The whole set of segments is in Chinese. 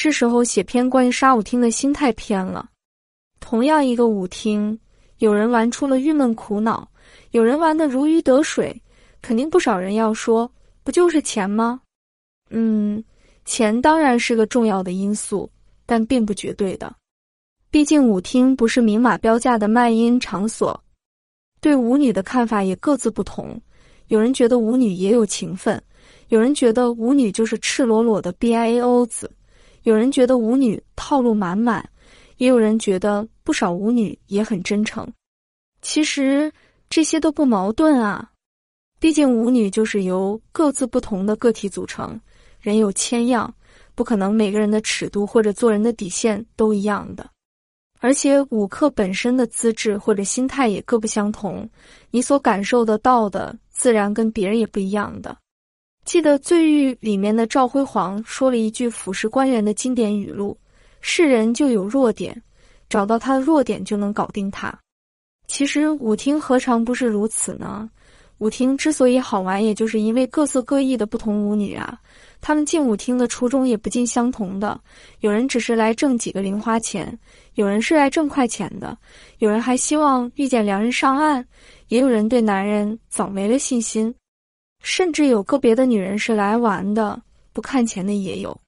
是时候写篇关于杀舞厅的心态篇了。同样一个舞厅，有人玩出了郁闷苦恼，有人玩的如鱼得水，肯定不少人要说，不就是钱吗？嗯，钱当然是个重要的因素，但并不绝对的。毕竟舞厅不是明码标价的卖淫场所，对舞女的看法也各自不同。有人觉得舞女也有情分，有人觉得舞女就是赤裸裸的 B I A O 子，有人觉得舞女套路满满，也有人觉得不少舞女也很真诚。其实这些都不矛盾啊，毕竟舞女就是由各自不同的个体组成，人有千样，不可能每个人的尺度或者做人的底线都一样的。而且舞客本身的资质或者心态也各不相同，你所感受得到的自然跟别人也不一样的。记得《罪狱》里面的赵辉煌说了一句腐蚀官员的经典语录：“是人就有弱点，找到他的弱点就能搞定他。”其实舞厅何尝不是如此呢？舞厅之所以好玩，也就是因为各色各异的不同舞女啊。他们进舞厅的初衷也不尽相同的，有人只是来挣几个零花钱，有人是来挣快钱的，有人还希望遇见良人上岸，也有人对男人早没了信心，甚至有个别的女人是来玩的，不看钱的也有。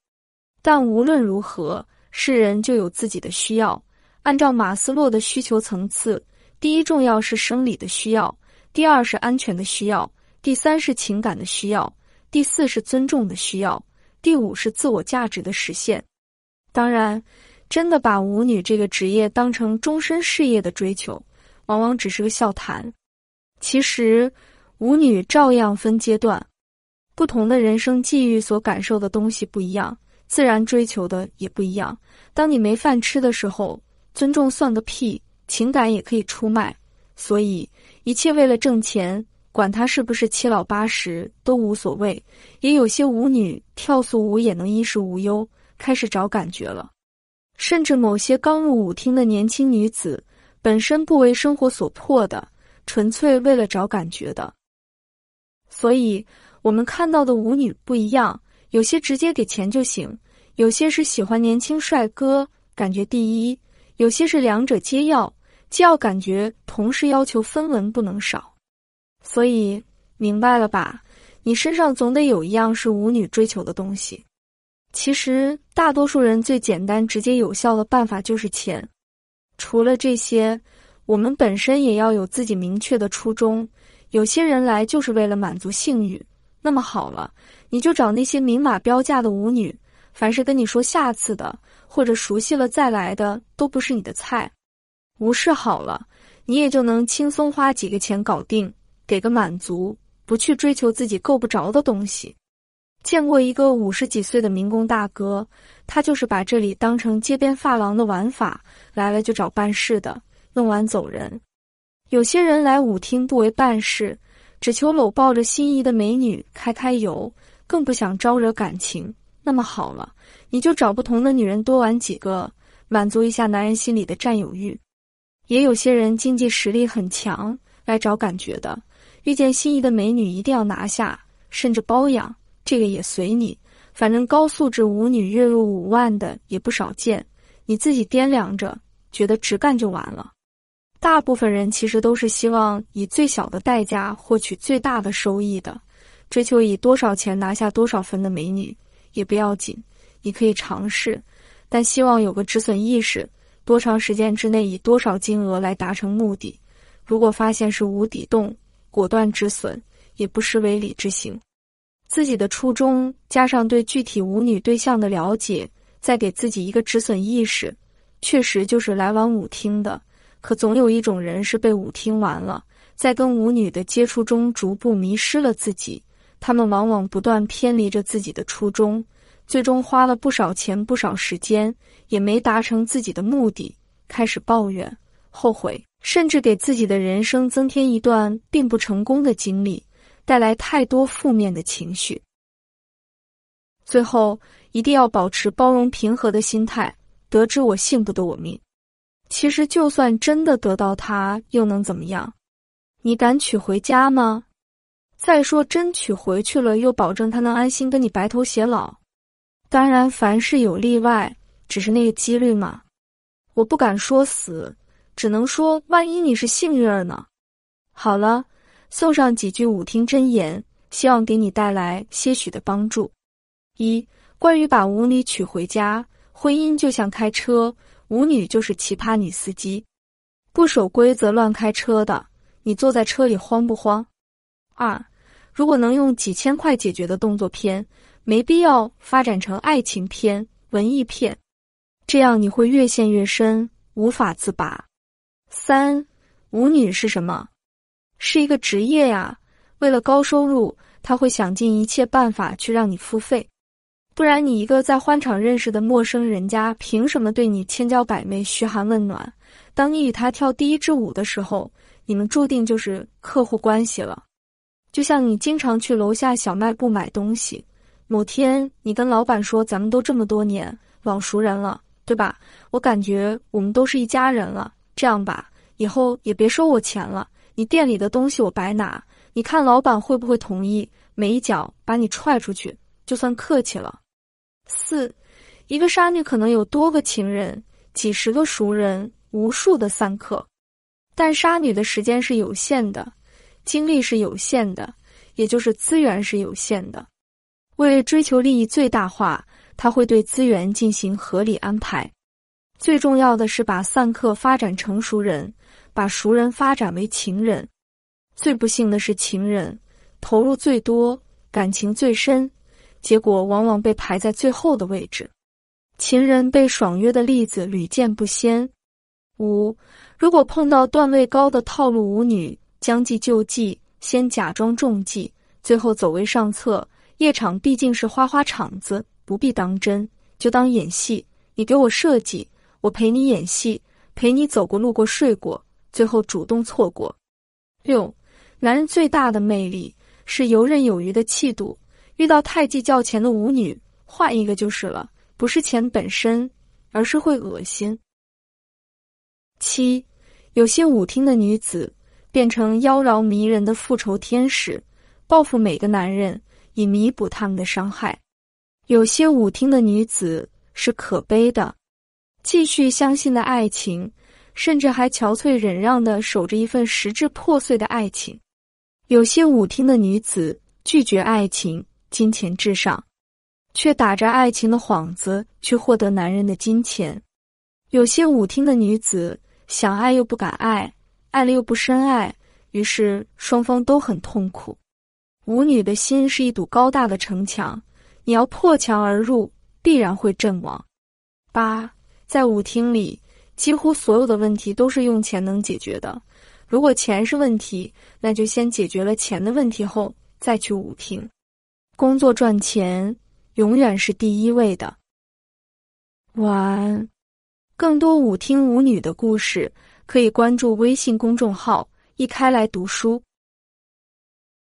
但无论如何，是人就有自己的需要。按照马斯洛的需求层次，第一重要是生理的需要，第二是安全的需要，第三是情感的需要。第四是尊重的需要，第五是自我价值的实现。当然，真的把舞女这个职业当成终身事业的追求，往往只是个笑谈。其实，舞女照样分阶段，不同的人生际遇所感受的东西不一样，自然追求的也不一样。当你没饭吃的时候，尊重算个屁，情感也可以出卖。所以，一切为了挣钱。管他是不是七老八十都无所谓，也有些舞女跳素舞也能衣食无忧，开始找感觉了。甚至某些刚入舞厅的年轻女子，本身不为生活所迫的，纯粹为了找感觉的。所以，我们看到的舞女不一样，有些直接给钱就行，有些是喜欢年轻帅哥，感觉第一；有些是两者皆要，既要感觉，同时要求分文不能少。所以明白了吧？你身上总得有一样是舞女追求的东西。其实大多数人最简单、直接、有效的办法就是钱。除了这些，我们本身也要有自己明确的初衷。有些人来就是为了满足性欲，那么好了，你就找那些明码标价的舞女。凡是跟你说下次的，或者熟悉了再来的，都不是你的菜。无视好了，你也就能轻松花几个钱搞定。给个满足，不去追求自己够不着的东西。见过一个五十几岁的民工大哥，他就是把这里当成街边发廊的玩法，来了就找办事的，弄完走人。有些人来舞厅不为办事，只求搂抱着心仪的美女开开油，更不想招惹感情。那么好了，你就找不同的女人多玩几个，满足一下男人心里的占有欲。也有些人经济实力很强，来找感觉的。遇见心仪的美女，一定要拿下，甚至包养，这个也随你。反正高素质舞女月入五万的也不少见，你自己掂量着，觉得直干就完了。大部分人其实都是希望以最小的代价获取最大的收益的，追求以多少钱拿下多少分的美女也不要紧，你可以尝试，但希望有个止损意识，多长时间之内以多少金额来达成目的。如果发现是无底洞。果断止损，也不失为理智行。自己的初衷加上对具体舞女对象的了解，再给自己一个止损意识，确实就是来玩舞厅的。可总有一种人是被舞厅玩了，在跟舞女的接触中逐步迷失了自己。他们往往不断偏离着自己的初衷，最终花了不少钱、不少时间，也没达成自己的目的，开始抱怨、后悔。甚至给自己的人生增添一段并不成功的经历，带来太多负面的情绪。最后，一定要保持包容平和的心态。得知我幸不得我命，其实就算真的得到他，又能怎么样？你敢娶回家吗？再说，真娶回去了，又保证他能安心跟你白头偕老？当然，凡事有例外，只是那个几率嘛。我不敢说死，只能说万一你是幸运儿呢。好了，送上几句五听真言，希望给你带来些许的帮助。一、关于把舞女娶回家，婚姻就像开车，舞女就是奇葩女司机，不守规则乱开车的，你坐在车里慌不慌？二、如果能用几千块解决的动作片，没必要发展成爱情片、文艺片，这样你会越陷越深，无法自拔。三、舞女是什么？是一个职业呀，为了高收入，他会想尽一切办法去让你付费，不然你一个在欢场认识的陌生人家，凭什么对你千娇百媚、嘘寒问暖？当你与他跳第一支舞的时候，你们注定就是客户关系了。就像你经常去楼下小卖部买东西，某天你跟老板说：“咱们都这么多年老熟人了，对吧？我感觉我们都是一家人了。这样吧，以后也别收我钱了，你店里的东西我白拿。你看老板会不会同意？没一脚把你踹出去，就算客气了。”四，一个杀女可能有多个情人、几十个熟人、无数的散客，但杀女的时间是有限的。精力是有限的，也就是资源是有限的。为追求利益最大化，他会对资源进行合理安排。最重要的是把散客发展成熟人，把熟人发展为情人。最不幸的是，情人投入最多，感情最深，结果往往被排在最后的位置。情人被爽约的例子屡见不鲜。五，如果碰到段位高的套路舞女。将计就计，先假装中计，最后走为上策。夜场毕竟是花花场子，不必当真，就当演戏。你给我设计，我陪你演戏，陪你走过路过睡过，最后主动错过。六，男人最大的魅力是游刃有余的气度。遇到太计较钱的舞女，换一个就是了，不是钱本身，而是会恶心。七，有些舞厅的女子。变成妖娆迷人的复仇天使，报复每个男人，以弥补他们的伤害。有些舞厅的女子是可悲的，继续相信的爱情，甚至还憔悴忍让的守着一份实质破碎的爱情。有些舞厅的女子拒绝爱情，金钱至上，却打着爱情的幌子去获得男人的金钱。有些舞厅的女子想爱又不敢爱。爱了又不深爱，于是双方都很痛苦。舞女的心是一堵高大的城墙，你要破墙而入，必然会阵亡。八，在舞厅里，几乎所有的问题都是用钱能解决的。如果钱是问题，那就先解决了钱的问题后再去舞厅。工作赚钱永远是第一位的。晚安。更多舞厅舞女的故事。可以关注微信公众号“一开来读书”。